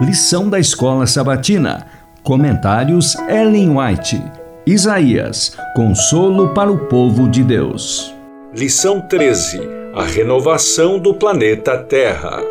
Lição da Escola Sabatina. Comentários Ellen White. Isaías. Consolo para o povo de Deus. Lição 13. A renovação do planeta Terra.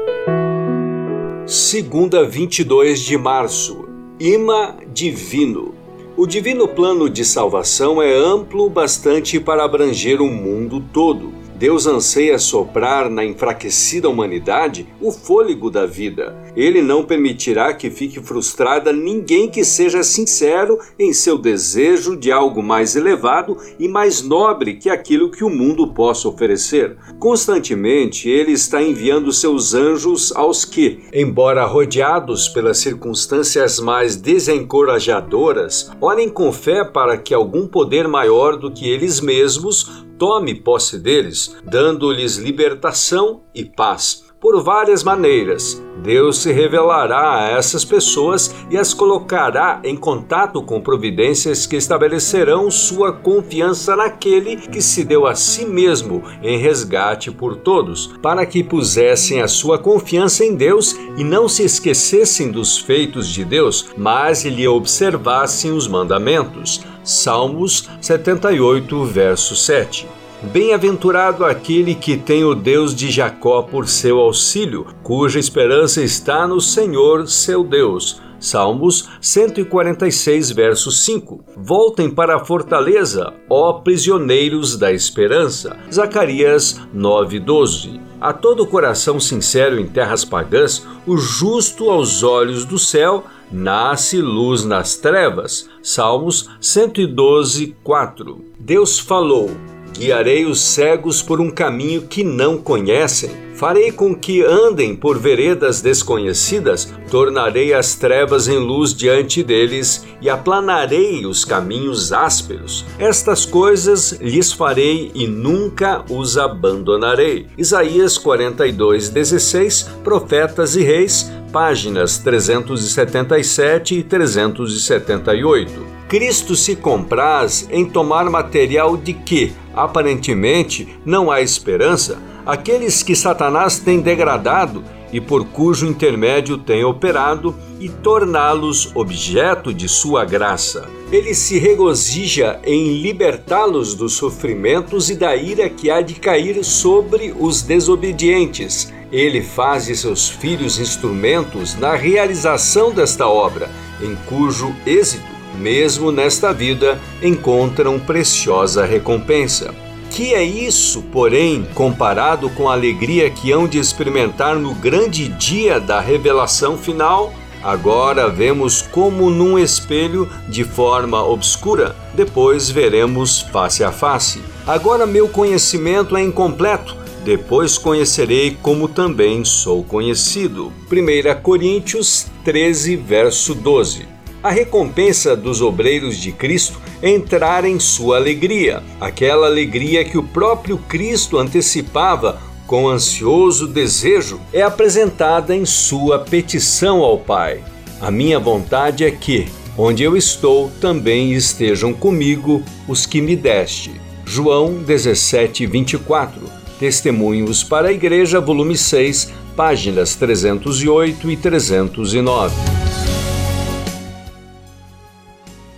Segunda 22 de março. Ima divino. O divino plano de salvação é amplo bastante para abranger o mundo todo Deus anseia soprar na enfraquecida humanidade o fôlego da vida. Ele não permitirá que fique frustrada ninguém que seja sincero em seu desejo de algo mais elevado e mais nobre que aquilo que o mundo possa oferecer. Constantemente, ele está enviando seus anjos aos que, embora rodeados pelas circunstâncias mais desencorajadoras, olhem com fé para que algum poder maior do que eles mesmos tome posse deles, dando-lhes libertação e paz. Por várias maneiras, Deus se revelará a essas pessoas e as colocará em contato com providências que estabelecerão sua confiança naquele que se deu a si mesmo em resgate por todos, para que pusessem a sua confiança em Deus e não se esquecessem dos feitos de Deus, mas lhe observassem os mandamentos. Salmos 78, verso 7. Bem-aventurado aquele que tem o Deus de Jacó por seu auxílio, cuja esperança está no Senhor, seu Deus. Salmos 146, verso 5. Voltem para a fortaleza, ó prisioneiros da esperança. Zacarias 9:12. A todo coração sincero em terras pagãs, o justo aos olhos do céu nasce luz nas trevas. Salmos 112, 4. Deus falou: Guiarei os cegos por um caminho que não conhecem. Farei com que andem por veredas desconhecidas, tornarei as trevas em luz diante deles e aplanarei os caminhos ásperos. Estas coisas lhes farei e nunca os abandonarei. Isaías 42, 16, Profetas e Reis, páginas 377 e 378. Cristo se compraz em tomar material de que, aparentemente, não há esperança, aqueles que Satanás tem degradado e por cujo intermédio tem operado e torná-los objeto de sua graça. Ele se regozija em libertá-los dos sofrimentos e da ira que há de cair sobre os desobedientes. Ele faz de seus filhos instrumentos na realização desta obra, em cujo êxito mesmo nesta vida, encontram preciosa recompensa. Que é isso, porém, comparado com a alegria que hão de experimentar no grande dia da revelação final? Agora vemos como num espelho de forma obscura, depois veremos face a face. Agora meu conhecimento é incompleto, depois conhecerei como também sou conhecido. 1 Coríntios 13, verso 12 a recompensa dos obreiros de Cristo entrar em sua alegria, aquela alegria que o próprio Cristo antecipava com ansioso desejo, é apresentada em sua petição ao Pai. A minha vontade é que, onde eu estou, também estejam comigo os que me deste. João 17, 24. Testemunhos para a Igreja, volume 6, páginas 308 e 309.